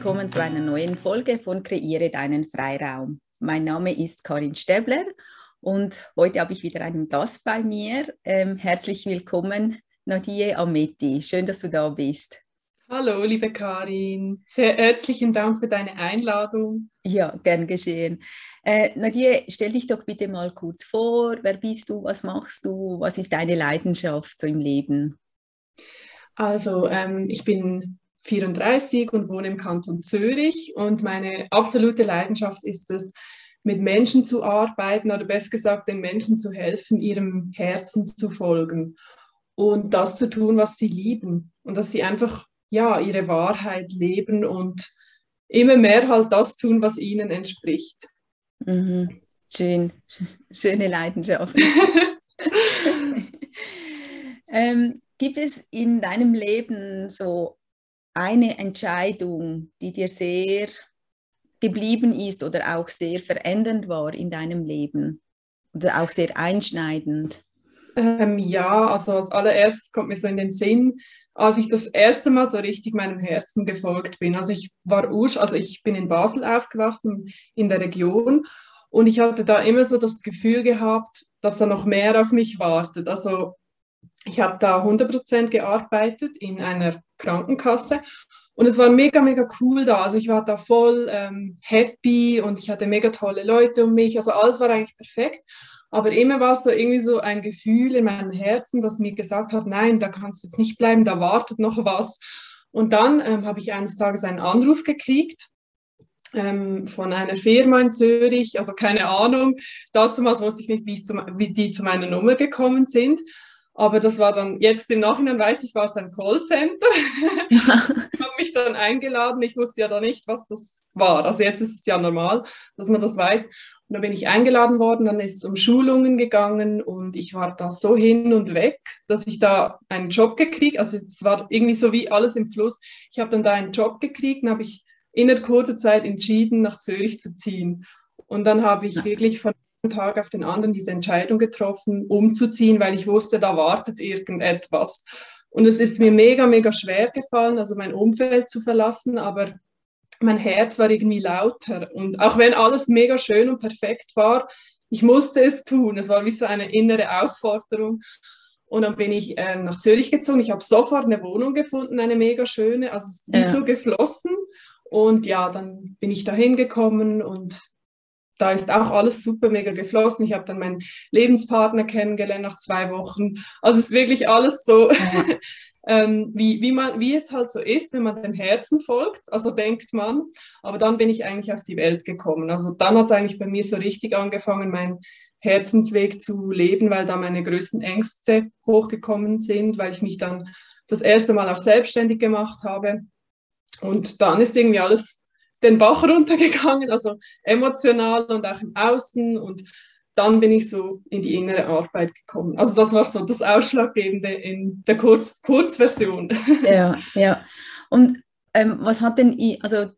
Willkommen zu einer neuen Folge von Kreiere deinen Freiraum. Mein Name ist Karin Stäbler und heute habe ich wieder einen Gast bei mir. Ähm, herzlich willkommen, Nadie Ameti. Schön, dass du da bist. Hallo, liebe Karin. Sehr herzlichen Dank für deine Einladung. Ja, gern geschehen. Äh, Nadie, stell dich doch bitte mal kurz vor. Wer bist du? Was machst du? Was ist deine Leidenschaft so im Leben? Also, ähm, ich bin 34 und wohne im Kanton Zürich und meine absolute Leidenschaft ist es, mit Menschen zu arbeiten oder besser gesagt, den Menschen zu helfen, ihrem Herzen zu folgen und das zu tun, was sie lieben und dass sie einfach ja ihre Wahrheit leben und immer mehr halt das tun, was ihnen entspricht. Mhm. Schön, schöne Leidenschaft. ähm, gibt es in deinem Leben so eine Entscheidung, die dir sehr geblieben ist oder auch sehr verändernd war in deinem Leben oder auch sehr einschneidend? Ähm, ja, also als allererstes kommt mir so in den Sinn, als ich das erste Mal so richtig meinem Herzen gefolgt bin. Also ich war ursch, also ich bin in Basel aufgewachsen, in der Region, und ich hatte da immer so das Gefühl gehabt, dass da noch mehr auf mich wartet. Also ich habe da 100% gearbeitet in einer Krankenkasse und es war mega, mega cool da. Also ich war da voll ähm, happy und ich hatte mega tolle Leute um mich. Also alles war eigentlich perfekt. Aber immer war es so irgendwie so ein Gefühl in meinem Herzen, das mir gesagt hat, nein, da kannst du jetzt nicht bleiben, da wartet noch was. Und dann ähm, habe ich eines Tages einen Anruf gekriegt ähm, von einer Firma in Zürich, also keine Ahnung. Dazu wusste ich nicht, wie, zu, wie die zu meiner Nummer gekommen sind. Aber das war dann, jetzt im Nachhinein weiß ich, war es ein Callcenter. ich habe mich dann eingeladen. Ich wusste ja da nicht, was das war. Also jetzt ist es ja normal, dass man das weiß. Und dann bin ich eingeladen worden, dann ist es um Schulungen gegangen und ich war da so hin und weg, dass ich da einen Job gekriegt, also es war irgendwie so wie alles im Fluss. Ich habe dann da einen Job gekriegt und habe ich in der kurzer Zeit entschieden, nach Zürich zu ziehen. Und dann habe ich wirklich von Tag auf den anderen diese Entscheidung getroffen, umzuziehen, weil ich wusste, da wartet irgendetwas. Und es ist mir mega, mega schwer gefallen, also mein Umfeld zu verlassen, aber mein Herz war irgendwie lauter. Und auch wenn alles mega schön und perfekt war, ich musste es tun. Es war wie so eine innere Aufforderung. Und dann bin ich äh, nach Zürich gezogen. Ich habe sofort eine Wohnung gefunden, eine mega schöne, also wie ja. so geflossen. Und ja, dann bin ich da hingekommen und da ist auch alles super mega geflossen. Ich habe dann meinen Lebenspartner kennengelernt nach zwei Wochen. Also es ist wirklich alles so ja. ähm, wie, wie, man, wie es halt so ist, wenn man dem Herzen folgt, also denkt man. Aber dann bin ich eigentlich auf die Welt gekommen. Also dann hat es eigentlich bei mir so richtig angefangen, meinen Herzensweg zu leben, weil da meine größten Ängste hochgekommen sind, weil ich mich dann das erste Mal auch selbstständig gemacht habe. Und dann ist irgendwie alles den Bach runtergegangen, also emotional und auch im Außen und dann bin ich so in die innere Arbeit gekommen. Also das war so das Ausschlaggebende in der Kurz Kurzversion. Ja, ja. Und ähm, was hat denn, also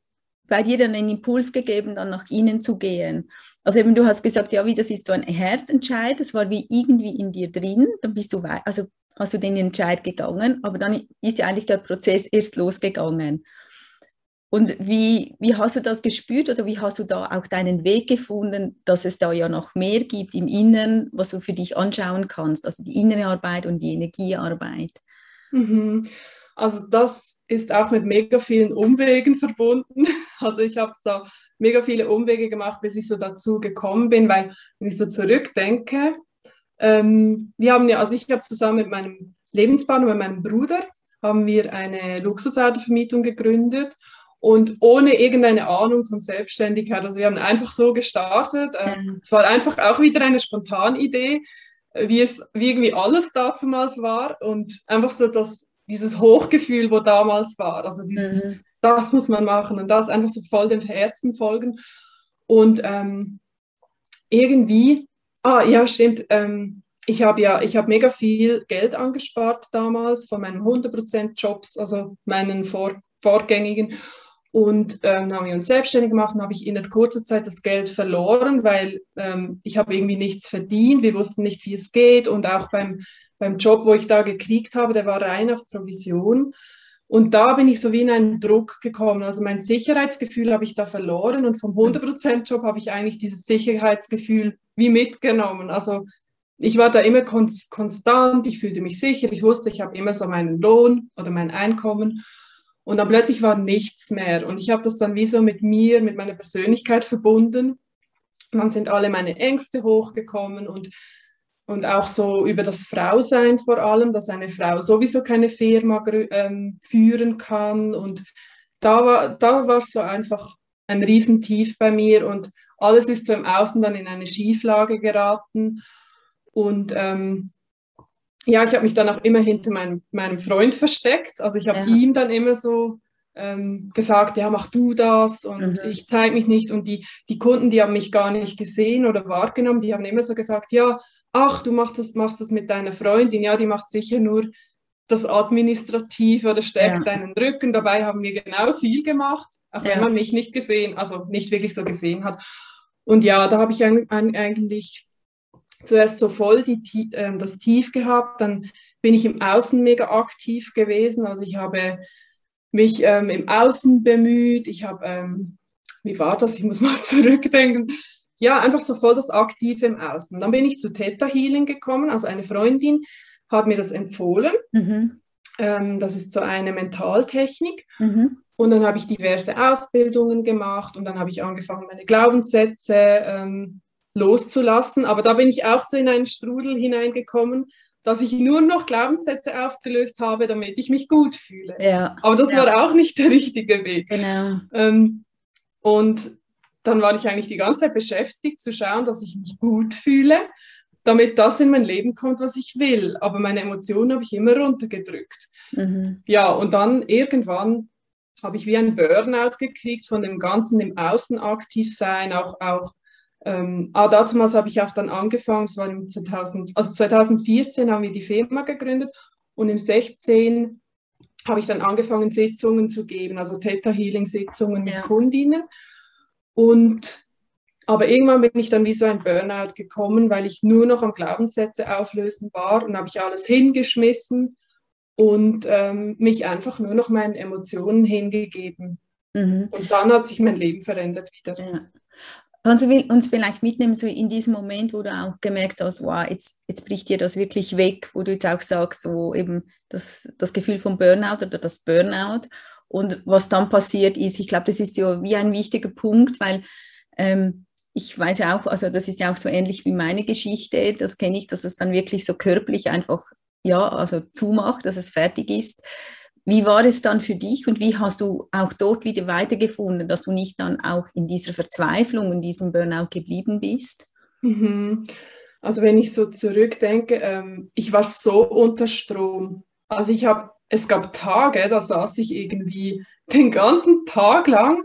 bei dir dann einen Impuls gegeben, dann nach innen zu gehen? Also eben, du hast gesagt, ja, wie das ist so ein Herzentscheid, das war wie irgendwie in dir drin, dann bist du, also hast du den Entscheid gegangen, aber dann ist ja eigentlich der Prozess erst losgegangen. Und wie, wie hast du das gespürt oder wie hast du da auch deinen Weg gefunden, dass es da ja noch mehr gibt im Inneren, was du für dich anschauen kannst, also die innere Arbeit und die Energiearbeit? Mhm. Also das ist auch mit mega vielen Umwegen verbunden. Also ich habe da mega viele Umwege gemacht, bis ich so dazu gekommen bin, weil wenn ich so zurückdenke, ähm, wir haben ja, also ich habe zusammen mit meinem Lebenspartner, mit meinem Bruder, haben wir eine Luxusautovermietung gegründet und ohne irgendeine Ahnung von Selbstständigkeit. Also wir haben einfach so gestartet. Ähm, es war einfach auch wieder eine Spontanidee, äh, wie es wie irgendwie alles damals war und einfach so das, dieses Hochgefühl, wo damals war. Also dieses, mhm. das muss man machen und das einfach so voll dem Herzen folgen. Und ähm, irgendwie, ah ja, stimmt, ähm, ich habe ja, ich habe mega viel Geld angespart damals von meinen 100% Jobs, also meinen vor, vorgängigen. Und ähm, haben wir uns selbstständig gemacht und habe ich in der kurzen Zeit das Geld verloren, weil ähm, ich habe irgendwie nichts verdient. Wir wussten nicht, wie es geht. Und auch beim, beim Job, wo ich da gekriegt habe, der war rein auf Provision. Und da bin ich so wie in einen Druck gekommen. Also mein Sicherheitsgefühl habe ich da verloren und vom 100%-Job habe ich eigentlich dieses Sicherheitsgefühl wie mitgenommen. Also ich war da immer konstant, ich fühlte mich sicher, ich wusste, ich habe immer so meinen Lohn oder mein Einkommen. Und dann plötzlich war nichts mehr. Und ich habe das dann wie so mit mir, mit meiner Persönlichkeit verbunden. Und dann sind alle meine Ängste hochgekommen und, und auch so über das Frausein vor allem, dass eine Frau sowieso keine Firma ähm, führen kann. Und da war, da war so einfach ein Riesentief bei mir und alles ist so im Außen dann in eine Schieflage geraten. Und ähm, ja, ich habe mich dann auch immer hinter meinem, meinem Freund versteckt. Also ich habe ja. ihm dann immer so ähm, gesagt, ja, mach du das und mhm. ich zeige mich nicht. Und die, die Kunden, die haben mich gar nicht gesehen oder wahrgenommen, die haben immer so gesagt, ja, ach, du machst das, machst das mit deiner Freundin, ja, die macht sicher nur das Administrative oder stärkt ja. deinen Rücken. Dabei haben wir genau viel gemacht, auch ja. wenn man mich nicht gesehen, also nicht wirklich so gesehen hat. Und ja, da habe ich eigentlich zuerst so voll die, äh, das Tief gehabt, dann bin ich im Außen mega aktiv gewesen. Also ich habe mich ähm, im Außen bemüht, ich habe, ähm, wie war das? Ich muss mal zurückdenken. Ja, einfach so voll das Aktive im Außen. Dann bin ich zu Theta Healing gekommen, also eine Freundin hat mir das empfohlen. Mhm. Ähm, das ist so eine Mentaltechnik. Mhm. Und dann habe ich diverse Ausbildungen gemacht und dann habe ich angefangen, meine Glaubenssätze ähm, loszulassen. Aber da bin ich auch so in einen Strudel hineingekommen, dass ich nur noch Glaubenssätze aufgelöst habe, damit ich mich gut fühle. Ja. Aber das ja. war auch nicht der richtige Weg. Genau. Ähm, und dann war ich eigentlich die ganze Zeit beschäftigt zu schauen, dass ich mich gut fühle, damit das in mein Leben kommt, was ich will. Aber meine Emotionen habe ich immer runtergedrückt. Mhm. Ja, und dann irgendwann habe ich wie ein Burnout gekriegt von dem ganzen im Außen aktiv sein, auch, auch ähm, aber damals habe ich auch dann angefangen, es war im 2000, also 2014 haben wir die Firma gegründet und im 16 habe ich dann angefangen, Sitzungen zu geben, also Theta Healing Sitzungen mit ja. Kundinnen. Und aber irgendwann bin ich dann wie so ein Burnout gekommen, weil ich nur noch am Glaubenssätze auflösen war und habe ich alles hingeschmissen und ähm, mich einfach nur noch meinen Emotionen hingegeben. Mhm. Und dann hat sich mein Leben verändert wieder. Ja. Kannst du uns vielleicht mitnehmen, so in diesem Moment, wo du auch gemerkt hast, wow, jetzt, jetzt bricht dir das wirklich weg, wo du jetzt auch sagst, so eben das, das Gefühl von Burnout oder das Burnout und was dann passiert ist, ich glaube, das ist ja wie ein wichtiger Punkt, weil ähm, ich weiß ja auch, also das ist ja auch so ähnlich wie meine Geschichte, das kenne ich, dass es dann wirklich so körperlich einfach, ja, also zumacht, dass es fertig ist. Wie war es dann für dich und wie hast du auch dort wieder weitergefunden, dass du nicht dann auch in dieser Verzweiflung, in diesem Burnout geblieben bist? Mhm. Also wenn ich so zurückdenke, ähm, ich war so unter Strom. Also ich habe, es gab Tage, da saß ich irgendwie den ganzen Tag lang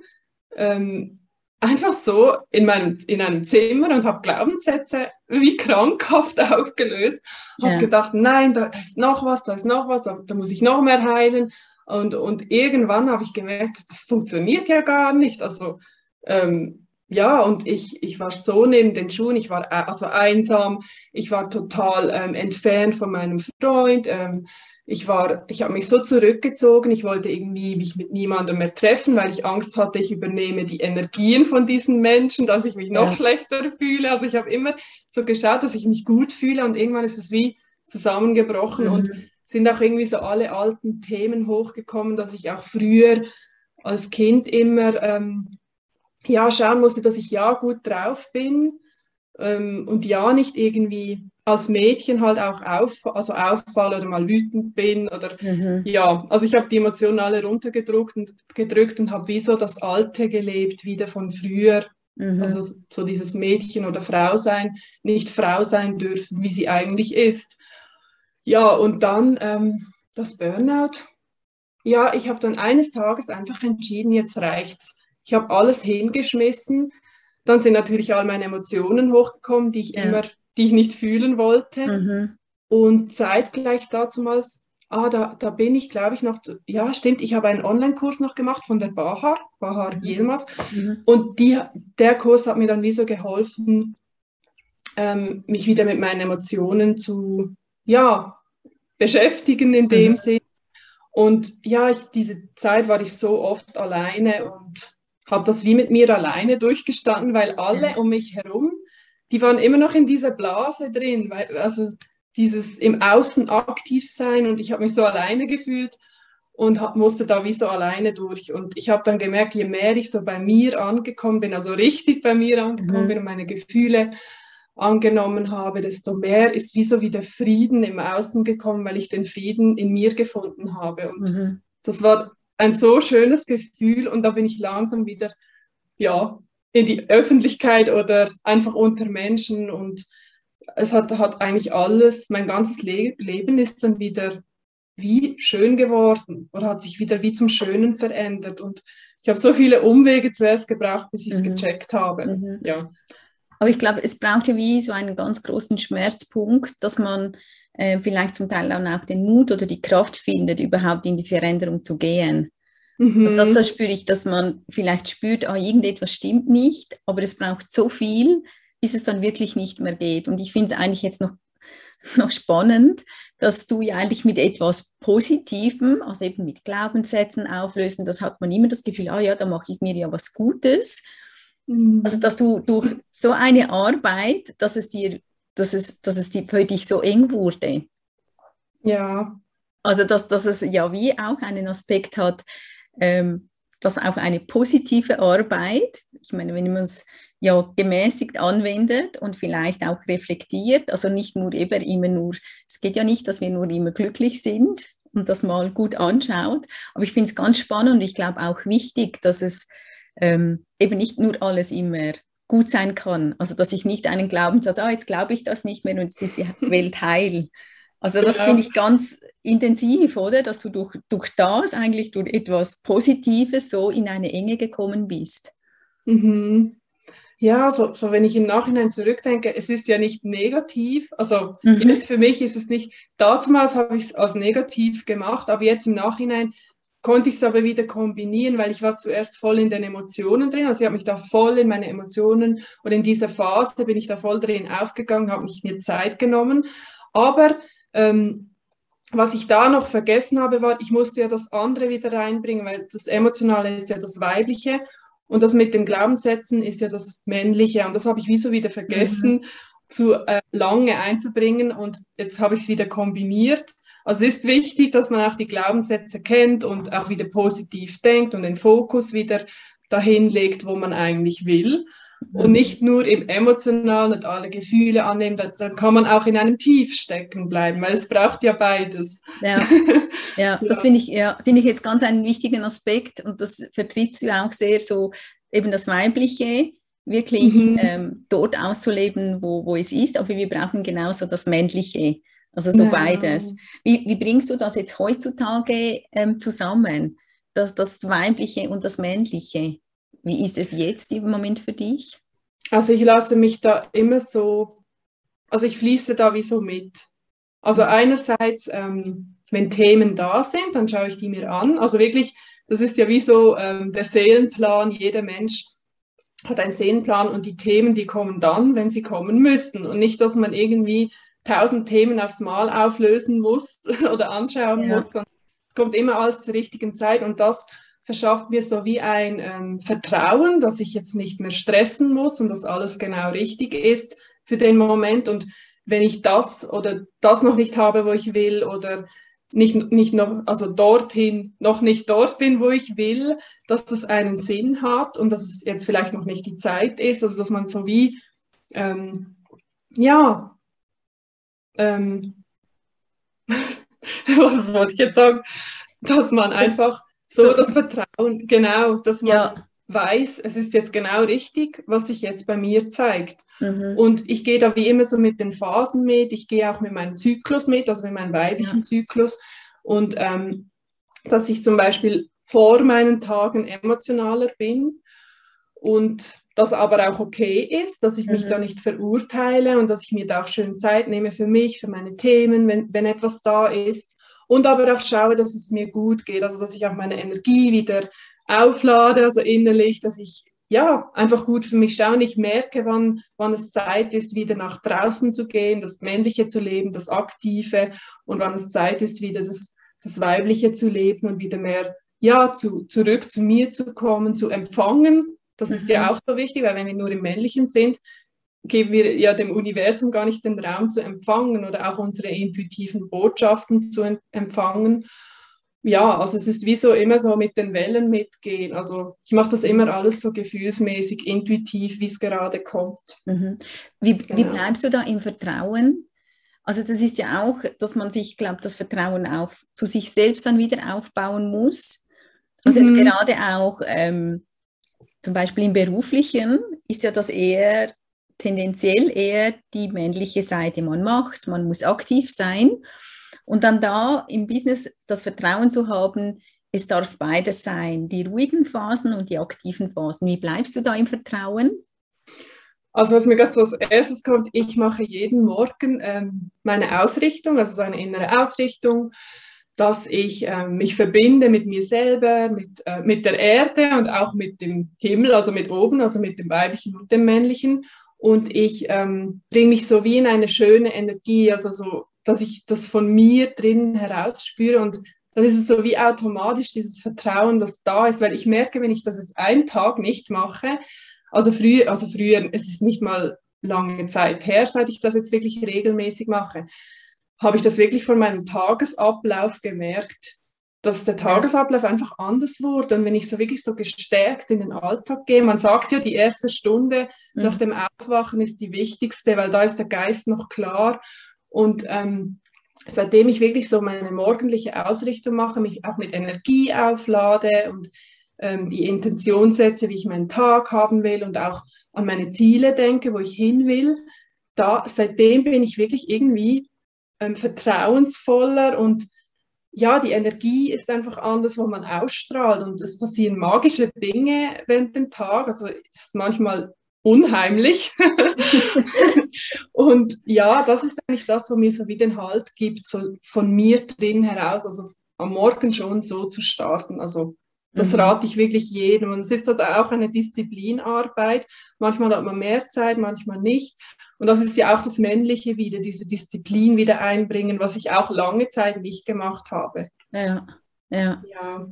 ähm, einfach so in, meinem, in einem Zimmer und habe Glaubenssätze wie krankhaft aufgelöst. Habe ja. gedacht, nein, da, da, ist noch was, da ist noch was, da, da muss ich noch mehr heilen. Und, und irgendwann habe ich gemerkt, das funktioniert ja gar nicht. Also ähm, ja, und ich, ich war so neben den Schuhen, ich war äh, also einsam, ich war total ähm, entfernt von meinem Freund. Ähm, ich war, ich habe mich so zurückgezogen, ich wollte irgendwie mich mit niemandem mehr treffen, weil ich Angst hatte, ich übernehme die Energien von diesen Menschen, dass ich mich noch ja. schlechter fühle. Also ich habe immer so geschaut, dass ich mich gut fühle und irgendwann ist es wie zusammengebrochen mhm. und sind auch irgendwie so alle alten Themen hochgekommen, dass ich auch früher als Kind immer ähm, ja schauen musste, dass ich ja gut drauf bin ähm, und ja nicht irgendwie als Mädchen halt auch auf, also auffalle oder mal wütend bin oder mhm. ja, also ich habe die Emotionen alle runtergedrückt und gedrückt und habe wie so das Alte gelebt, wieder von früher. Mhm. Also so dieses Mädchen oder Frau sein, nicht Frau sein dürfen, wie sie eigentlich ist. Ja, und dann ähm, das Burnout. Ja, ich habe dann eines Tages einfach entschieden, jetzt reicht's. Ich habe alles hingeschmissen. Dann sind natürlich all meine Emotionen hochgekommen, die ich ja. immer die ich nicht fühlen wollte. Mhm. Und zeitgleich dazumals, ah, da, da bin ich, glaube ich, noch, zu, ja, stimmt, ich habe einen Online-Kurs noch gemacht von der Bahar, Bahar mhm. Yilmaz. Mhm. Und die, der Kurs hat mir dann wie so geholfen, ähm, mich wieder mit meinen Emotionen zu, ja, beschäftigen in dem mhm. Sinn. Und ja, ich, diese Zeit war ich so oft alleine und habe das wie mit mir alleine durchgestanden, weil alle um mich herum, die waren immer noch in dieser Blase drin, weil, also dieses im Außen aktiv sein und ich habe mich so alleine gefühlt und hab, musste da wie so alleine durch. Und ich habe dann gemerkt, je mehr ich so bei mir angekommen bin, also richtig bei mir angekommen mhm. bin und meine Gefühle angenommen habe, desto mehr ist wie so wieder Frieden im Außen gekommen, weil ich den Frieden in mir gefunden habe. Und mhm. das war ein so schönes Gefühl und da bin ich langsam wieder, ja, in die Öffentlichkeit oder einfach unter Menschen und es hat, hat eigentlich alles, mein ganzes Le Leben ist dann wieder wie schön geworden oder hat sich wieder wie zum Schönen verändert und ich habe so viele Umwege zuerst gebraucht, bis ich es mhm. gecheckt habe. Mhm. Ja. Aber ich glaube, es braucht ja wie so einen ganz großen Schmerzpunkt, dass man äh, vielleicht zum Teil dann auch den Mut oder die Kraft findet, überhaupt in die Veränderung zu gehen. Mhm. Und das, das spüre ich, dass man vielleicht spürt, ah, irgendetwas stimmt nicht, aber es braucht so viel, bis es dann wirklich nicht mehr geht. Und ich finde es eigentlich jetzt noch, noch spannend, dass du ja eigentlich mit etwas Positivem, also eben mit Glaubenssätzen auflösen, das hat man immer das Gefühl, ah ja, da mache ich mir ja was Gutes. Mhm. Also, dass du durch so eine Arbeit, dass es dir, dass es, dass es dir für dich so eng wurde. Ja. Also, dass, dass es ja wie auch einen Aspekt hat, ähm, dass auch eine positive Arbeit, ich meine, wenn man es ja gemäßigt anwendet und vielleicht auch reflektiert, also nicht nur eben immer nur, es geht ja nicht, dass wir nur immer glücklich sind und das mal gut anschaut, aber ich finde es ganz spannend und ich glaube auch wichtig, dass es ähm, eben nicht nur alles immer gut sein kann. Also dass ich nicht einen Glaubenssatz, ah, jetzt glaube ich das nicht mehr und jetzt ist die Welt heil. Also das ja. finde ich ganz intensiv, oder? Dass du durch, durch das eigentlich durch etwas Positives so in eine Enge gekommen bist. Mhm. Ja, so, so wenn ich im Nachhinein zurückdenke, es ist ja nicht negativ. Also mhm. jetzt für mich ist es nicht, damals habe ich es als negativ gemacht, aber jetzt im Nachhinein konnte ich es aber wieder kombinieren, weil ich war zuerst voll in den Emotionen drin. Also ich habe mich da voll in meine Emotionen und in dieser Phase bin ich da voll drin aufgegangen, habe mich mir Zeit genommen. Aber ähm, was ich da noch vergessen habe, war, ich musste ja das andere wieder reinbringen, weil das Emotionale ist ja das Weibliche und das mit den Glaubenssätzen ist ja das Männliche. Und das habe ich wie so wieder vergessen, mhm. zu äh, lange einzubringen. Und jetzt habe ich es wieder kombiniert. Also es ist wichtig, dass man auch die Glaubenssätze kennt und auch wieder positiv denkt und den Fokus wieder dahin legt, wo man eigentlich will. Und nicht nur im Emotionalen und alle Gefühle annehmen, dann, kann man auch in einem Tief stecken bleiben, weil es braucht ja beides. Ja, ja, das finde ich, ja, find ich jetzt ganz einen wichtigen Aspekt und das vertrittst du auch sehr so, eben das Weibliche, wirklich mhm. ähm, dort auszuleben, wo, wo es ist, aber wir brauchen genauso das Männliche. Also so ja. beides. Wie, wie, bringst du das jetzt heutzutage ähm, zusammen, das, das Weibliche und das Männliche? Wie ist es jetzt im Moment für dich? Also ich lasse mich da immer so, also ich fließe da wie so mit. Also mhm. einerseits, ähm, wenn Themen da sind, dann schaue ich die mir an. Also wirklich, das ist ja wie so ähm, der Seelenplan. Jeder Mensch hat einen Seelenplan und die Themen, die kommen dann, wenn sie kommen müssen. Und nicht, dass man irgendwie tausend Themen aufs Mal auflösen muss oder anschauen ja. muss, sondern es kommt immer alles zur richtigen Zeit und das verschafft mir so wie ein ähm, Vertrauen, dass ich jetzt nicht mehr stressen muss und dass alles genau richtig ist für den Moment und wenn ich das oder das noch nicht habe, wo ich will oder nicht, nicht noch, also dorthin noch nicht dort bin, wo ich will, dass das einen Sinn hat und dass es jetzt vielleicht noch nicht die Zeit ist, also dass man so wie, ähm, ja, ähm, was wollte ich jetzt sagen, dass man einfach so das Vertrauen, genau, dass man ja. weiß, es ist jetzt genau richtig, was sich jetzt bei mir zeigt. Mhm. Und ich gehe da wie immer so mit den Phasen mit, ich gehe auch mit meinem Zyklus mit, also mit meinem weiblichen ja. Zyklus. Und ähm, dass ich zum Beispiel vor meinen Tagen emotionaler bin und das aber auch okay ist, dass ich mich mhm. da nicht verurteile und dass ich mir da auch schön Zeit nehme für mich, für meine Themen, wenn, wenn etwas da ist. Und aber auch schaue, dass es mir gut geht, also dass ich auch meine Energie wieder auflade, also innerlich, dass ich ja einfach gut für mich schaue und ich merke, wann, wann es Zeit ist, wieder nach draußen zu gehen, das Männliche zu leben, das Aktive und wann es Zeit ist, wieder das das Weibliche zu leben und wieder mehr, ja, zu, zurück zu mir zu kommen, zu empfangen. Das mhm. ist ja mhm. auch so wichtig, weil wenn wir nur im Männlichen sind, geben wir ja dem Universum gar nicht den Raum zu empfangen oder auch unsere intuitiven Botschaften zu empfangen ja, also es ist wie so immer so mit den Wellen mitgehen. Also ich mache das immer alles so gefühlsmäßig, intuitiv, wie es gerade kommt. Mhm. Wie, genau. wie bleibst du da im Vertrauen? Also das ist ja auch, dass man sich, glaube das Vertrauen auch zu sich selbst dann wieder aufbauen muss. Also mhm. jetzt gerade auch ähm, zum Beispiel im Beruflichen ist ja das eher tendenziell eher die männliche Seite. Man macht, man muss aktiv sein. Und dann da im Business das Vertrauen zu haben, es darf beides sein, die ruhigen Phasen und die aktiven Phasen. Wie bleibst du da im Vertrauen? Also was mir gerade so als erstes kommt, ich mache jeden Morgen ähm, meine Ausrichtung, also so eine innere Ausrichtung, dass ich ähm, mich verbinde mit mir selber, mit, äh, mit der Erde und auch mit dem Himmel, also mit oben, also mit dem weiblichen und dem männlichen. Und ich ähm, bringe mich so wie in eine schöne Energie, also so dass ich das von mir drin heraus spüre und dann ist es so wie automatisch dieses Vertrauen, das da ist, weil ich merke, wenn ich das jetzt einen Tag nicht mache, also früh, also früher, es ist nicht mal lange Zeit her, seit ich das jetzt wirklich regelmäßig mache, habe ich das wirklich von meinem Tagesablauf gemerkt, dass der Tagesablauf einfach anders wurde. Und wenn ich so wirklich so gestärkt in den Alltag gehe, man sagt ja, die erste Stunde mhm. nach dem Aufwachen ist die wichtigste, weil da ist der Geist noch klar und ähm, seitdem ich wirklich so meine morgendliche Ausrichtung mache, mich auch mit Energie auflade und ähm, die Intention setze, wie ich meinen Tag haben will und auch an meine Ziele denke, wo ich hin will, da seitdem bin ich wirklich irgendwie ähm, vertrauensvoller und ja, die Energie ist einfach anders, wo man ausstrahlt und es passieren magische Dinge während dem Tag. Also es ist manchmal unheimlich. und ja, das ist eigentlich das, was mir so wie den Halt gibt, so von mir drin heraus, also am Morgen schon so zu starten. Also das mhm. rate ich wirklich jedem. Und es ist also auch eine Disziplinarbeit. Manchmal hat man mehr Zeit, manchmal nicht. Und das ist ja auch das Männliche wieder, diese Disziplin wieder einbringen, was ich auch lange Zeit nicht gemacht habe. Ja, ja. ja.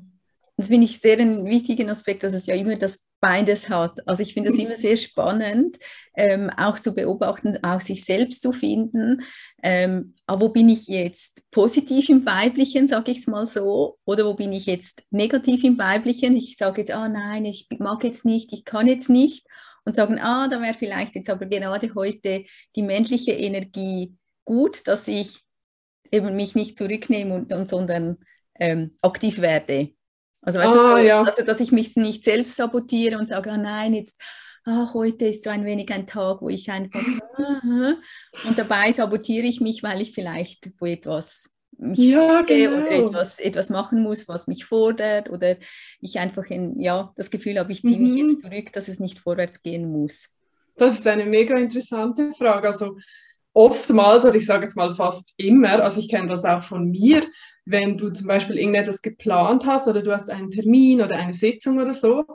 Das finde ich sehr einen wichtigen Aspekt, dass es ja immer das beides hat. Also ich finde es immer sehr spannend, ähm, auch zu beobachten, auch sich selbst zu finden. Ähm, aber wo bin ich jetzt positiv im Weiblichen, sage ich es mal so, oder wo bin ich jetzt negativ im Weiblichen? Ich sage jetzt, ah nein, ich mag jetzt nicht, ich kann jetzt nicht. Und sagen, ah, da wäre vielleicht jetzt aber gerade heute die männliche Energie gut, dass ich eben mich nicht zurücknehme und, und sondern ähm, aktiv werde. Also, weißt ah, du, ja. also, dass ich mich nicht selbst sabotiere und sage, ah, nein, jetzt, ach, heute ist so ein wenig ein Tag, wo ich einfach, und dabei sabotiere ich mich, weil ich vielleicht wo etwas ja, genau. oder etwas, etwas machen muss, was mich fordert oder ich einfach in, ja, das Gefühl habe, ich ziehe mich mhm. jetzt zurück, dass es nicht vorwärts gehen muss. Das ist eine mega interessante Frage. Also oftmals, oder ich sage jetzt mal fast immer, also ich kenne das auch von mir, wenn du zum Beispiel irgendetwas geplant hast oder du hast einen Termin oder eine Sitzung oder so,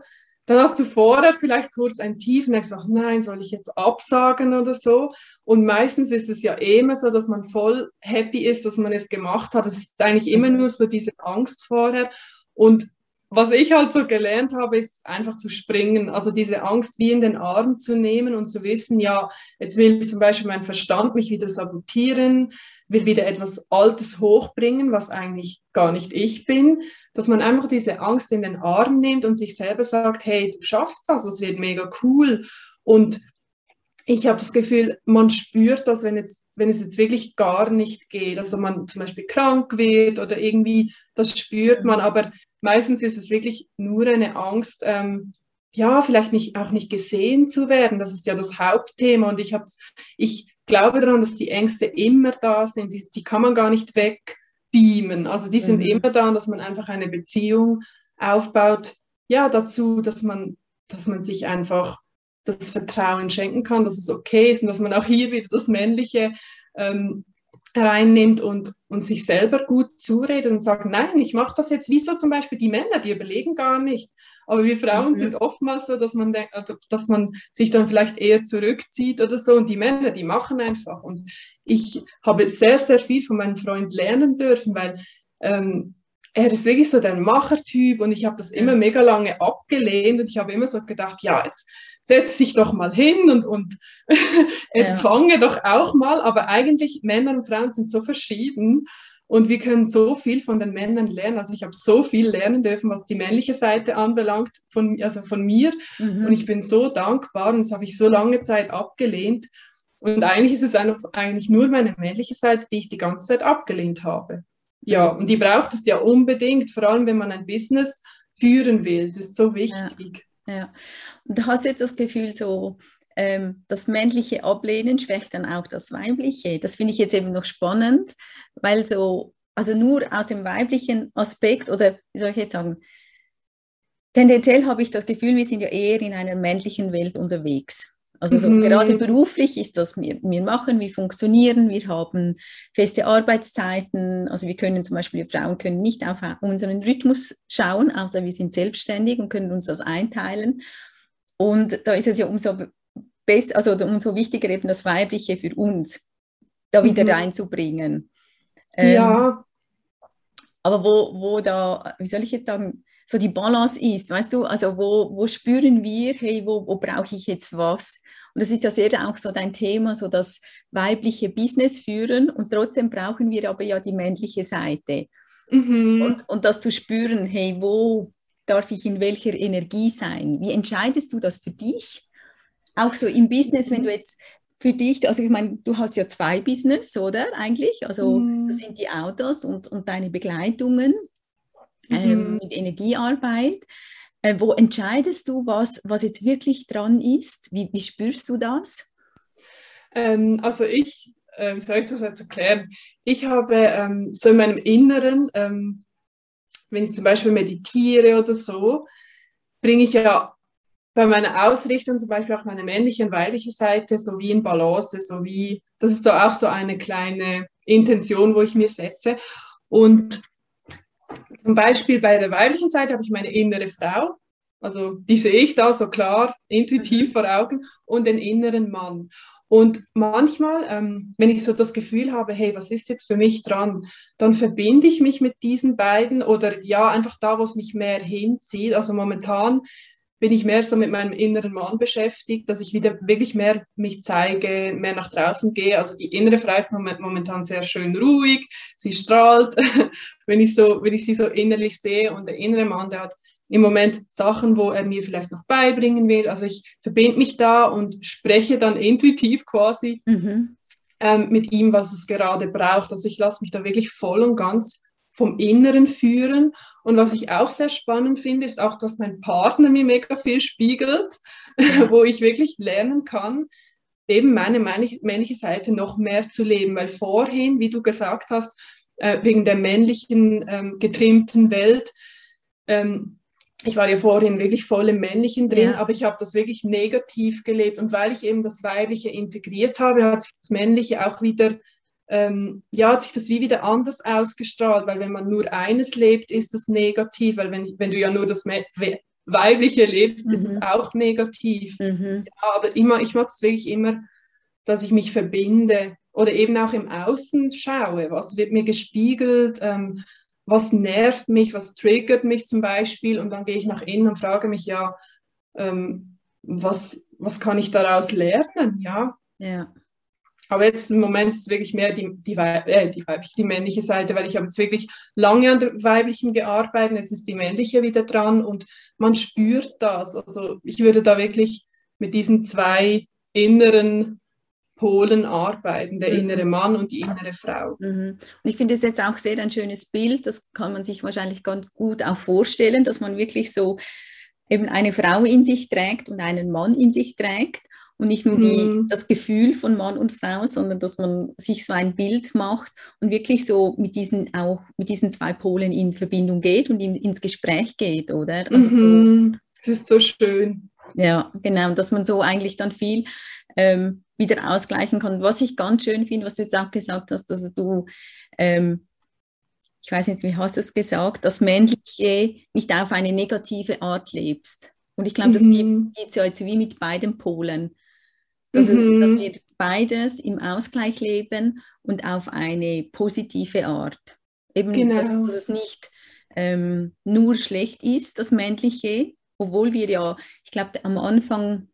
dann hast du vorher vielleicht kurz ein Tief und denkst, ach nein, soll ich jetzt absagen oder so? Und meistens ist es ja immer so, dass man voll happy ist, dass man es gemacht hat. Es ist eigentlich immer nur so diese Angst vorher. Und was ich halt so gelernt habe, ist einfach zu springen, also diese Angst wie in den Arm zu nehmen und zu wissen, ja, jetzt will zum Beispiel mein Verstand mich wieder sabotieren, will wieder etwas Altes hochbringen, was eigentlich gar nicht ich bin, dass man einfach diese Angst in den Arm nimmt und sich selber sagt, hey, du schaffst das, es wird mega cool. Und ich habe das Gefühl, man spürt das, wenn, jetzt, wenn es jetzt wirklich gar nicht geht. Also man zum Beispiel krank wird oder irgendwie, das spürt man. Aber meistens ist es wirklich nur eine Angst, ähm, ja, vielleicht nicht, auch nicht gesehen zu werden. Das ist ja das Hauptthema. Und ich, ich glaube daran, dass die Ängste immer da sind. Die, die kann man gar nicht wegbeamen. Also die sind mhm. immer da, dass man einfach eine Beziehung aufbaut. Ja, dazu, dass man, dass man sich einfach das Vertrauen schenken kann, dass es okay ist und dass man auch hier wieder das Männliche ähm, reinnimmt und, und sich selber gut zuredet und sagt, nein, ich mache das jetzt. Wieso zum Beispiel die Männer, die überlegen gar nicht. Aber wir Frauen mhm. sind oftmals so, dass man, dass man sich dann vielleicht eher zurückzieht oder so. Und die Männer, die machen einfach. Und ich habe sehr, sehr viel von meinem Freund lernen dürfen, weil ähm, er ist wirklich so der Machertyp und ich habe das immer mega lange abgelehnt und ich habe immer so gedacht, ja, jetzt setz dich doch mal hin und, und empfange ja. doch auch mal. Aber eigentlich Männer und Frauen sind so verschieden und wir können so viel von den Männern lernen. Also ich habe so viel lernen dürfen, was die männliche Seite anbelangt, von, also von mir. Mhm. Und ich bin so dankbar und das habe ich so lange Zeit abgelehnt. Und eigentlich ist es eigentlich nur meine männliche Seite, die ich die ganze Zeit abgelehnt habe. Ja, und die braucht es ja unbedingt, vor allem wenn man ein Business führen will. Es ist so wichtig. Ja, ja. Und hast du jetzt das Gefühl, so ähm, das männliche Ablehnen schwächt dann auch das weibliche? Das finde ich jetzt eben noch spannend, weil so, also nur aus dem weiblichen Aspekt oder wie soll ich jetzt sagen, tendenziell habe ich das Gefühl, wir sind ja eher in einer männlichen Welt unterwegs. Also so mhm. gerade beruflich ist das, wir, wir machen, wir funktionieren, wir haben feste Arbeitszeiten, also wir können zum Beispiel, wir Frauen können nicht auf unseren Rhythmus schauen, außer wir sind selbstständig und können uns das einteilen. Und da ist es ja umso besser, also umso wichtiger eben das Weibliche für uns, da wieder mhm. reinzubringen. Ähm, ja. Aber wo, wo da, wie soll ich jetzt sagen, so die Balance ist, weißt du, also wo, wo spüren wir, hey, wo, wo brauche ich jetzt was? Und das ist ja sehr auch so dein Thema, so das weibliche Business führen und trotzdem brauchen wir aber ja die männliche Seite. Mhm. Und, und das zu spüren, hey, wo darf ich in welcher Energie sein? Wie entscheidest du das für dich? Auch so im Business, wenn du jetzt für dich, also ich meine, du hast ja zwei Business, oder eigentlich? Also mhm. das sind die Autos und, und deine Begleitungen ähm, mhm. mit Energiearbeit. Äh, wo entscheidest du, was, was jetzt wirklich dran ist? Wie, wie spürst du das? Ähm, also ich, äh, wie soll ich das jetzt erklären? Ich habe ähm, so in meinem Inneren, ähm, wenn ich zum Beispiel meditiere oder so, bringe ich ja bei meiner Ausrichtung zum Beispiel auch meine männliche und weibliche Seite so wie in Balance, so wie, das ist so auch so eine kleine Intention, wo ich mir setze. Und zum Beispiel bei der weiblichen Seite habe ich meine innere Frau, also die sehe ich da so klar, intuitiv mhm. vor Augen, und den inneren Mann. Und manchmal, ähm, wenn ich so das Gefühl habe, hey, was ist jetzt für mich dran, dann verbinde ich mich mit diesen beiden oder ja, einfach da, wo es mich mehr hinzieht. Also momentan bin ich mehr so mit meinem inneren Mann beschäftigt, dass ich wieder wirklich mehr mich zeige, mehr nach draußen gehe. Also die innere Frau ist momentan sehr schön ruhig, sie strahlt, wenn ich so, wenn ich sie so innerlich sehe. Und der innere Mann, der hat im Moment Sachen, wo er mir vielleicht noch beibringen will. Also ich verbinde mich da und spreche dann intuitiv quasi mhm. ähm, mit ihm, was es gerade braucht. Also ich lasse mich da wirklich voll und ganz vom Inneren führen. Und was ich auch sehr spannend finde, ist auch, dass mein Partner mir mega viel spiegelt, wo ich wirklich lernen kann, eben meine männliche Seite noch mehr zu leben. Weil vorhin, wie du gesagt hast, äh, wegen der männlichen ähm, getrimmten Welt, ähm, ich war ja vorhin wirklich voll im Männlichen drin, ja. aber ich habe das wirklich negativ gelebt. Und weil ich eben das Weibliche integriert habe, hat sich das Männliche auch wieder ähm, ja, hat sich das wie wieder anders ausgestrahlt, weil wenn man nur eines lebt, ist das negativ, weil wenn, wenn du ja nur das Weibliche lebst, mhm. ist es mhm. auch negativ. Mhm. Ja, aber immer, ich mache es wirklich immer, dass ich mich verbinde oder eben auch im Außen schaue, was wird mir gespiegelt, ähm, was nervt mich, was triggert mich zum Beispiel und dann gehe ich nach innen und frage mich ja, ähm, was, was kann ich daraus lernen, ja. Ja. Aber jetzt im Moment ist es wirklich mehr die, die, äh, die weibliche, die männliche Seite, weil ich habe jetzt wirklich lange an der weiblichen gearbeitet, jetzt ist die männliche wieder dran und man spürt das. Also ich würde da wirklich mit diesen zwei inneren Polen arbeiten, der mhm. innere Mann und die innere Frau. Mhm. Und ich finde es jetzt auch sehr ein schönes Bild, das kann man sich wahrscheinlich ganz gut auch vorstellen, dass man wirklich so eben eine Frau in sich trägt und einen Mann in sich trägt und nicht nur die, mhm. das Gefühl von Mann und Frau, sondern dass man sich so ein Bild macht und wirklich so mit diesen auch mit diesen zwei Polen in Verbindung geht und in, ins Gespräch geht, oder? Also mhm. so, das ist so schön. Ja, genau, dass man so eigentlich dann viel ähm, wieder ausgleichen kann. Was ich ganz schön finde, was du jetzt auch gesagt hast, dass du ähm, ich weiß nicht, wie hast du es gesagt, das Männliche nicht auf eine negative Art lebst. Und ich glaube, das mhm. geht es ja jetzt wie mit beiden Polen. Also, mhm. dass wir beides im Ausgleich leben und auf eine positive Art. Eben, genau. dass, dass, es nicht ähm, nur schlecht ist, das Männliche, obwohl wir ja, ich glaube, am Anfang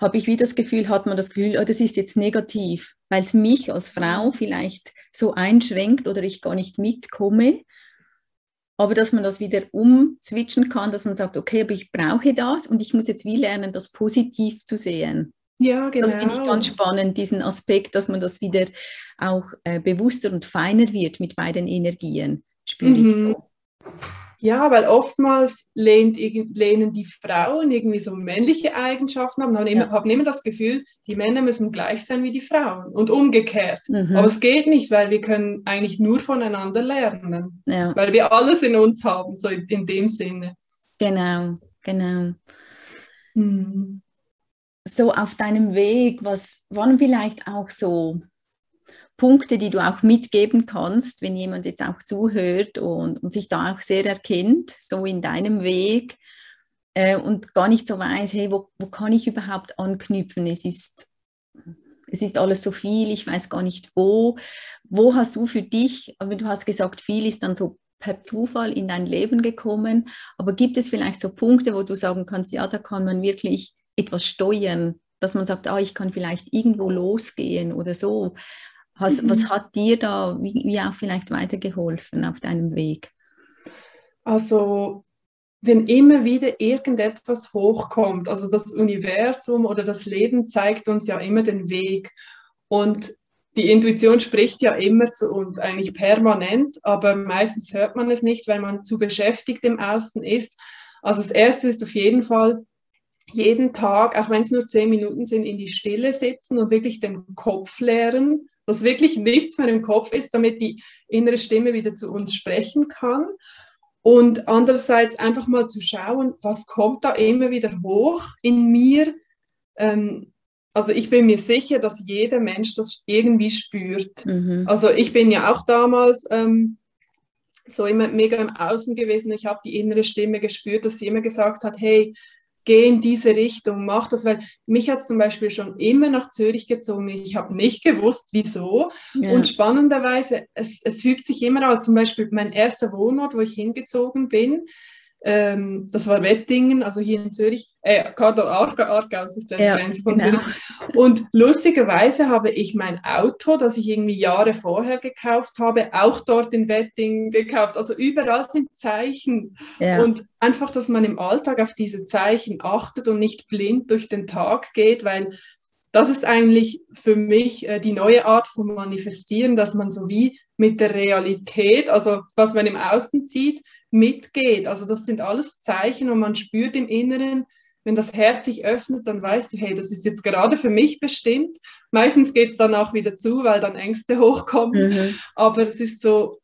habe ich wieder das Gefühl, hat man das Gefühl, oh, das ist jetzt negativ, weil es mich als Frau vielleicht so einschränkt oder ich gar nicht mitkomme. Aber dass man das wieder umzwitschen kann, dass man sagt, okay, aber ich brauche das und ich muss jetzt wie lernen, das positiv zu sehen. Ja, genau. Das finde ich ganz genau. spannend, diesen Aspekt, dass man das wieder auch äh, bewusster und feiner wird mit beiden Energien, spüre mhm. ich so. Ja, weil oftmals lehnt, lehnen die Frauen irgendwie so männliche Eigenschaften ab und haben, ja. haben immer das Gefühl, die Männer müssen gleich sein wie die Frauen und umgekehrt. Mhm. Aber es geht nicht, weil wir können eigentlich nur voneinander lernen, ja. weil wir alles in uns haben, so in, in dem Sinne. Genau, genau. Mhm. So auf deinem Weg, was waren vielleicht auch so Punkte, die du auch mitgeben kannst, wenn jemand jetzt auch zuhört und, und sich da auch sehr erkennt, so in deinem Weg äh, und gar nicht so weiß, hey, wo, wo kann ich überhaupt anknüpfen? Es ist, es ist alles so viel, ich weiß gar nicht wo. Wo hast du für dich, aber du hast gesagt, viel ist dann so per Zufall in dein Leben gekommen, aber gibt es vielleicht so Punkte, wo du sagen kannst, ja, da kann man wirklich etwas steuern, dass man sagt, ah, ich kann vielleicht irgendwo losgehen oder so. Was, mhm. was hat dir da wie, wie auch vielleicht weitergeholfen auf deinem Weg? Also wenn immer wieder irgendetwas hochkommt, also das Universum oder das Leben zeigt uns ja immer den Weg und die Intuition spricht ja immer zu uns, eigentlich permanent, aber meistens hört man es nicht, weil man zu beschäftigt im Außen ist. Also das Erste ist auf jeden Fall, jeden Tag, auch wenn es nur zehn Minuten sind, in die Stille sitzen und wirklich den Kopf leeren dass wirklich nichts mehr im Kopf ist, damit die innere Stimme wieder zu uns sprechen kann. Und andererseits einfach mal zu schauen, was kommt da immer wieder hoch in mir. Ähm, also ich bin mir sicher, dass jeder Mensch das irgendwie spürt. Mhm. Also ich bin ja auch damals ähm, so immer mega im Außen gewesen. Ich habe die innere Stimme gespürt, dass sie immer gesagt hat, hey, geh in diese Richtung, mach das, weil mich hat es zum Beispiel schon immer nach Zürich gezogen. Ich habe nicht gewusst, wieso. Ja. Und spannenderweise, es, es fügt sich immer aus. Zum Beispiel mein erster Wohnort, wo ich hingezogen bin, ähm, das war Wettingen, also hier in Zürich, äh, Kardal Aargau, ist der ja, Grenze von genau. Zürich. Und lustigerweise habe ich mein Auto, das ich irgendwie Jahre vorher gekauft habe, auch dort in Wettingen gekauft. Also überall sind Zeichen. Ja. Und einfach, dass man im Alltag auf diese Zeichen achtet und nicht blind durch den Tag geht, weil das ist eigentlich für mich äh, die neue Art von Manifestieren, dass man so wie mit der Realität, also was man im Außen sieht, mitgeht. Also das sind alles Zeichen und man spürt im Inneren, wenn das Herz sich öffnet, dann weißt du, hey, das ist jetzt gerade für mich bestimmt. Meistens geht es dann auch wieder zu, weil dann Ängste hochkommen. Mhm. Aber es ist so,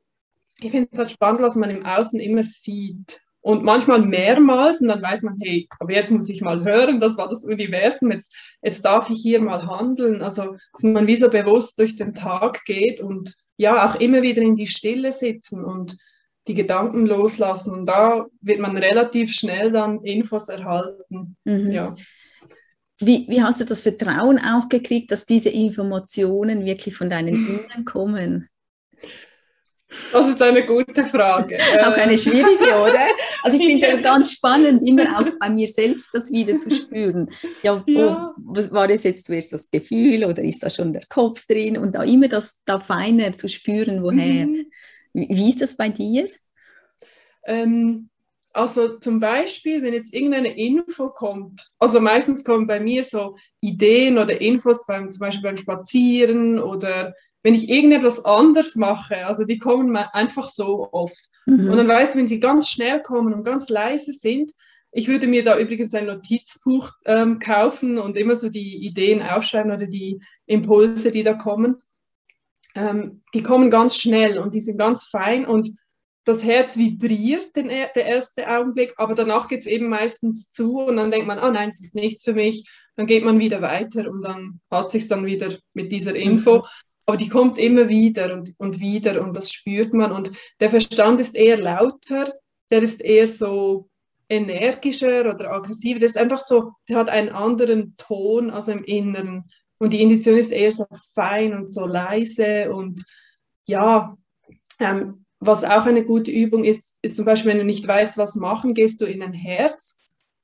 ich finde es halt spannend, was man im Außen immer sieht. Und manchmal mehrmals und dann weiß man, hey, aber jetzt muss ich mal hören, das war das Universum, jetzt, jetzt darf ich hier mal handeln. Also, dass man wie so bewusst durch den Tag geht und ja, auch immer wieder in die Stille sitzen und die Gedanken loslassen. Und da wird man relativ schnell dann Infos erhalten. Mhm. Ja. Wie, wie hast du das Vertrauen auch gekriegt, dass diese Informationen wirklich von deinen Kindern kommen? Das ist eine gute Frage. auch eine schwierige, oder? Also ich finde es ja. ganz spannend, immer auch bei mir selbst das wieder zu spüren. Ja, ja. Oh, war das jetzt zuerst das Gefühl oder ist da schon der Kopf drin? Und da immer das da feiner zu spüren, woher. Mhm. Wie ist das bei dir? Ähm, also zum Beispiel, wenn jetzt irgendeine Info kommt, also meistens kommen bei mir so Ideen oder Infos beim, zum Beispiel beim Spazieren oder wenn ich irgendetwas anders mache, also die kommen einfach so oft. Mhm. Und dann weißt du, wenn sie ganz schnell kommen und ganz leise sind, ich würde mir da übrigens ein Notizbuch ähm, kaufen und immer so die Ideen aufschreiben oder die Impulse, die da kommen ähm, die kommen ganz schnell und die sind ganz fein und das Herz vibriert den, der erste Augenblick, aber danach geht es eben meistens zu und dann denkt man, ah nein, es ist nichts für mich. Dann geht man wieder weiter und dann hat sich dann wieder mit dieser Info. Mhm. Aber die kommt immer wieder und, und wieder und das spürt man. Und der Verstand ist eher lauter, der ist eher so energischer oder aggressiver. Der ist einfach so, der hat einen anderen Ton als im Inneren. Und die Intuition ist eher so fein und so leise und ja, Ähm, was auch eine gute Übung ist, ist zum Beispiel, wenn du nicht weißt, was machen, gehst du in ein Herz.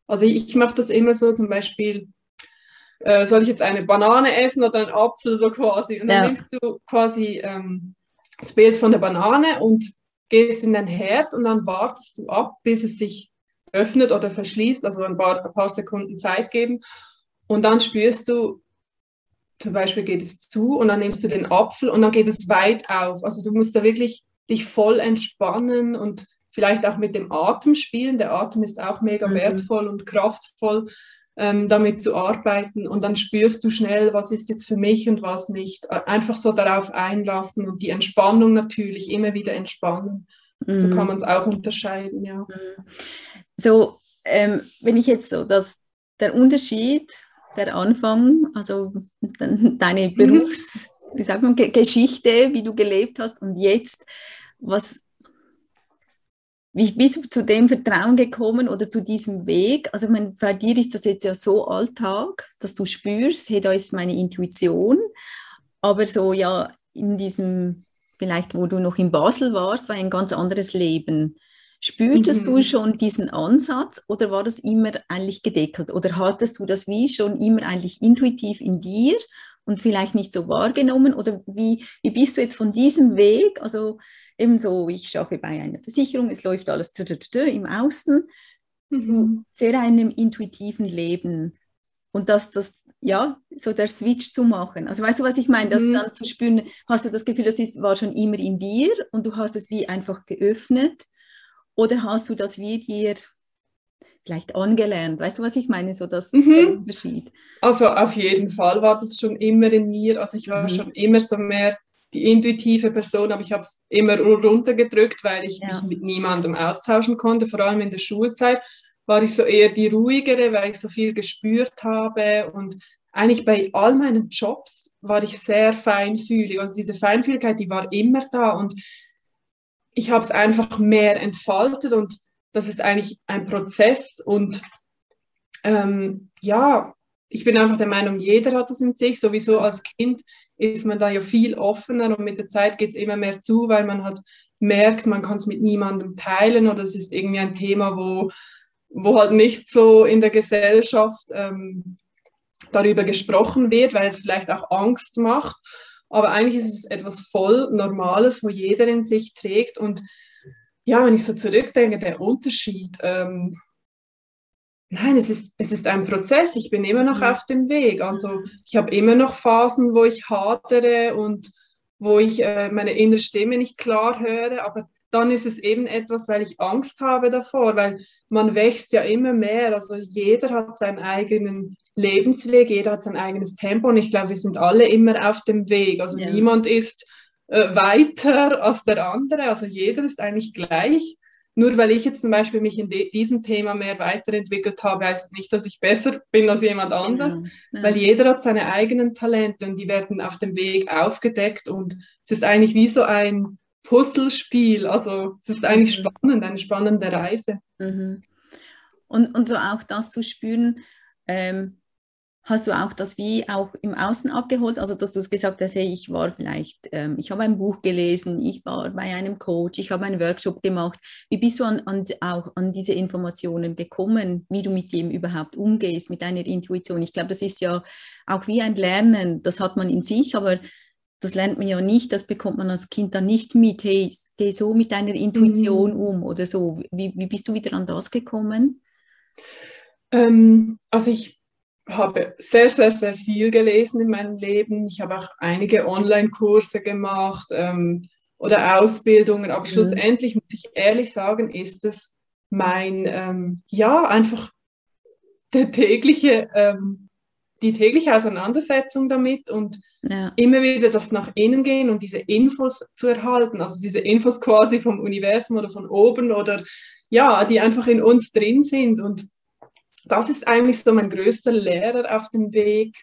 Also ich, ich mache das immer so, zum Beispiel, äh, soll ich jetzt eine Banane essen oder einen Apfel, so quasi. Und dann ja. nimmst du quasi ähm, das Bild von der Banane und gehst in dein Herz und dann wartest du ab, bis es sich öffnet oder verschließt, also ein paar, ein paar Sekunden Zeit geben. Und dann spürst du, zum Beispiel geht es zu und dann nimmst du den Apfel und dann geht es weit auf. Also du musst da wirklich dich voll entspannen und vielleicht auch mit dem Atem spielen. Der Atem ist auch mega mhm. wertvoll und kraftvoll, ähm, damit zu arbeiten. Und dann spürst du schnell, was ist jetzt für mich und was nicht. Äh, einfach so darauf einlassen und die Entspannung natürlich immer wieder entspannen. Mhm. So kann man es auch unterscheiden, ja. Mhm. So, ähm, wenn ich jetzt so das, der Unterschied, der Anfang, also deine mhm. Berufs, wie sagt man, Geschichte, wie du gelebt hast und jetzt, was, wie bist du zu dem Vertrauen gekommen oder zu diesem Weg? Also mein, bei dir ist das jetzt ja so Alltag, dass du spürst, hey, da ist meine Intuition, aber so ja in diesem, vielleicht wo du noch in Basel warst, war ein ganz anderes Leben. Spürtest mhm. du schon diesen Ansatz oder war das immer eigentlich gedeckelt? Oder hattest du das wie schon immer eigentlich intuitiv in dir und vielleicht nicht so wahrgenommen? Oder wie, wie bist du jetzt von diesem Weg, also eben so, ich schaffe bei einer Versicherung, es läuft alles im Außen, mhm. zu sehr einem intuitiven Leben. Und dass das, ja, so der Switch zu machen. Also weißt du, was ich meine? Das mhm. dann zu spüren, hast du das Gefühl, das ist, war schon immer in dir und du hast es wie einfach geöffnet oder hast du das wie dir vielleicht angelernt? Weißt du, was ich meine? So das mhm. Unterschied. Also auf jeden Fall war das schon immer in mir. Also ich war mhm. schon immer so mehr die intuitive Person, aber ich habe es immer runtergedrückt, weil ich ja. mich mit niemandem austauschen konnte. Vor allem in der Schulzeit war ich so eher die ruhigere, weil ich so viel gespürt habe und eigentlich bei all meinen Jobs war ich sehr feinfühlig. Also diese Feinfühligkeit, die war immer da und ich habe es einfach mehr entfaltet und das ist eigentlich ein Prozess und ähm, ja, ich bin einfach der Meinung, jeder hat das in sich. Sowieso als Kind ist man da ja viel offener und mit der Zeit geht es immer mehr zu, weil man halt merkt, man kann es mit niemandem teilen oder es ist irgendwie ein Thema, wo, wo halt nicht so in der Gesellschaft ähm, darüber gesprochen wird, weil es vielleicht auch Angst macht. Aber eigentlich ist es etwas voll Normales, wo jeder in sich trägt. Und ja, wenn ich so zurückdenke, der Unterschied, ähm, nein, es ist, es ist ein Prozess. Ich bin immer noch auf dem Weg. Also ich habe immer noch Phasen, wo ich hadere und wo ich äh, meine innere Stimme nicht klar höre. Aber dann ist es eben etwas, weil ich Angst habe davor, weil man wächst ja immer mehr. Also jeder hat seinen eigenen Lebensweg, jeder hat sein eigenes Tempo und ich glaube, wir sind alle immer auf dem Weg. Also ja. niemand ist äh, weiter als der andere, also jeder ist eigentlich gleich. Nur weil ich jetzt zum Beispiel mich in diesem Thema mehr weiterentwickelt habe, heißt es nicht, dass ich besser bin als jemand anders, ja. Ja. weil jeder hat seine eigenen Talente und die werden auf dem Weg aufgedeckt und es ist eigentlich wie so ein Puzzlespiel. Also es ist eigentlich mhm. spannend, eine spannende Reise. Mhm. Und, und so auch das zu spüren, ähm, hast du auch das wie auch im Außen abgeholt? Also, dass du es gesagt hast, hey, ich war vielleicht, ähm, ich habe ein Buch gelesen, ich war bei einem Coach, ich habe einen Workshop gemacht. Wie bist du an, an, auch an diese Informationen gekommen, wie du mit dem überhaupt umgehst, mit deiner Intuition? Ich glaube, das ist ja auch wie ein Lernen, das hat man in sich, aber das lernt man ja nicht, das bekommt man als Kind dann nicht mit. Hey, geh so mit deiner Intuition mhm. um oder so. Wie, wie bist du wieder an das gekommen? Ähm, also ich habe sehr, sehr, sehr viel gelesen in meinem Leben. Ich habe auch einige Online-Kurse gemacht ähm, oder Ausbildungen, aber mhm. schlussendlich muss ich ehrlich sagen, ist es mein, ähm, ja, einfach der tägliche, ähm, die tägliche Auseinandersetzung damit und ja. immer wieder das nach innen gehen und diese Infos zu erhalten, also diese Infos quasi vom Universum oder von oben oder ja, die einfach in uns drin sind und das ist eigentlich so mein größter Lehrer auf dem Weg.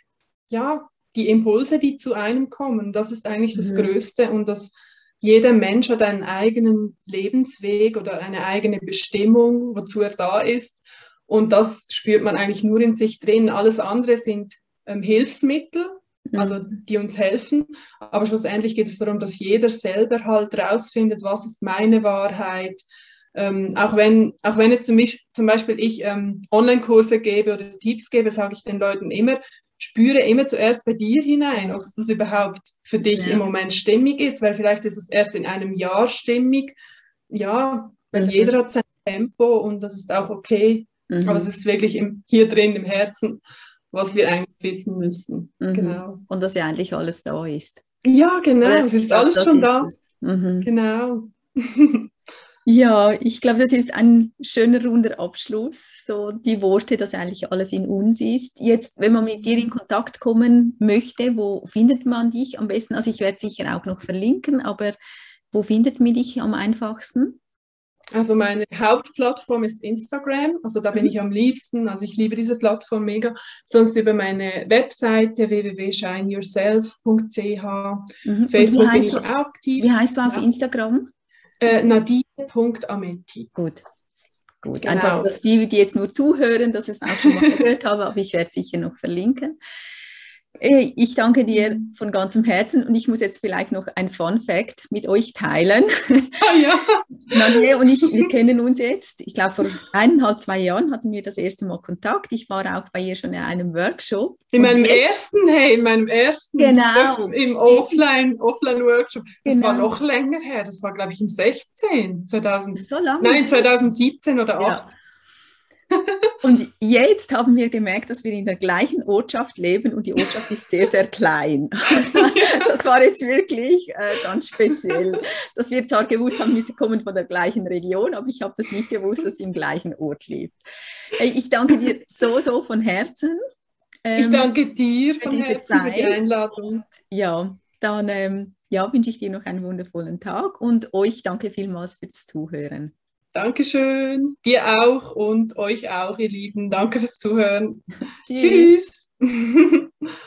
Ja, die Impulse, die zu einem kommen, das ist eigentlich das mhm. Größte und dass jeder Mensch hat einen eigenen Lebensweg oder eine eigene Bestimmung, wozu er da ist. Und das spürt man eigentlich nur in sich drin. Alles andere sind ähm, Hilfsmittel, mhm. also die uns helfen. Aber schlussendlich geht es darum, dass jeder selber halt rausfindet, was ist meine Wahrheit. Ähm, auch wenn, auch wenn jetzt zum Beispiel ich ähm, Online-Kurse gebe oder Tipps gebe, sage ich den Leuten immer, spüre immer zuerst bei dir hinein, ob das überhaupt für dich ja. im Moment stimmig ist, weil vielleicht ist es erst in einem Jahr stimmig. Ja, weil mhm. jeder hat sein Tempo und das ist auch okay. Mhm. Aber es ist wirklich im, hier drin im Herzen, was wir eigentlich wissen müssen. Mhm. Genau. Und dass ja eigentlich alles da ist. Ja, genau. Oder es ist alles schon da. Mhm. Genau. Ja, ich glaube, das ist ein schöner runder Abschluss, so die Worte, dass eigentlich alles in uns ist. Jetzt, wenn man mit dir in Kontakt kommen möchte, wo findet man dich am besten? Also ich werde sicher auch noch verlinken, aber wo findet man dich am einfachsten? Also meine Hauptplattform ist Instagram, also da bin mhm. ich am liebsten, also ich liebe diese Plattform mega. Sonst über meine Webseite www.shineyourself.ch. Mhm. Facebook bin ich auch aktiv. Wie heißt du auf ja. Instagram? Äh, Nadine.ametti. Gut. Gut, genau. einfach, dass die, die jetzt nur zuhören, dass ich es auch schon mal gehört habe, aber ich werde sicher noch verlinken. Ich danke dir von ganzem Herzen und ich muss jetzt vielleicht noch ein Fun Fact mit euch teilen. Ah, ja. Nadine und ich, wir kennen uns jetzt. Ich glaube, vor eineinhalb, zwei Jahren hatten wir das erste Mal Kontakt. Ich war auch bei ihr schon in einem Workshop. In meinem jetzt, ersten, hey, in meinem ersten. Genau. Im Offline, Offline. Das genau. war noch länger her. Das war, glaube ich, im 16, 2000. So lange? Nein, 2017 oder 2018. Ja. Und jetzt haben wir gemerkt, dass wir in der gleichen Ortschaft leben und die Ortschaft ist sehr, sehr klein. Das war jetzt wirklich äh, ganz speziell, dass wir zwar gewusst haben, wir kommen von der gleichen Region, aber ich habe das nicht gewusst, dass sie im gleichen Ort lebt. Ich danke dir so, so von Herzen. Ähm, ich danke dir für diese Herzen, Zeit. Für die Einladung. Und, ja, dann ähm, ja, wünsche ich dir noch einen wundervollen Tag und euch danke vielmals fürs Zuhören. Dankeschön. Dir auch und euch auch, ihr Lieben. Danke fürs Zuhören. Tschüss. Tschüss.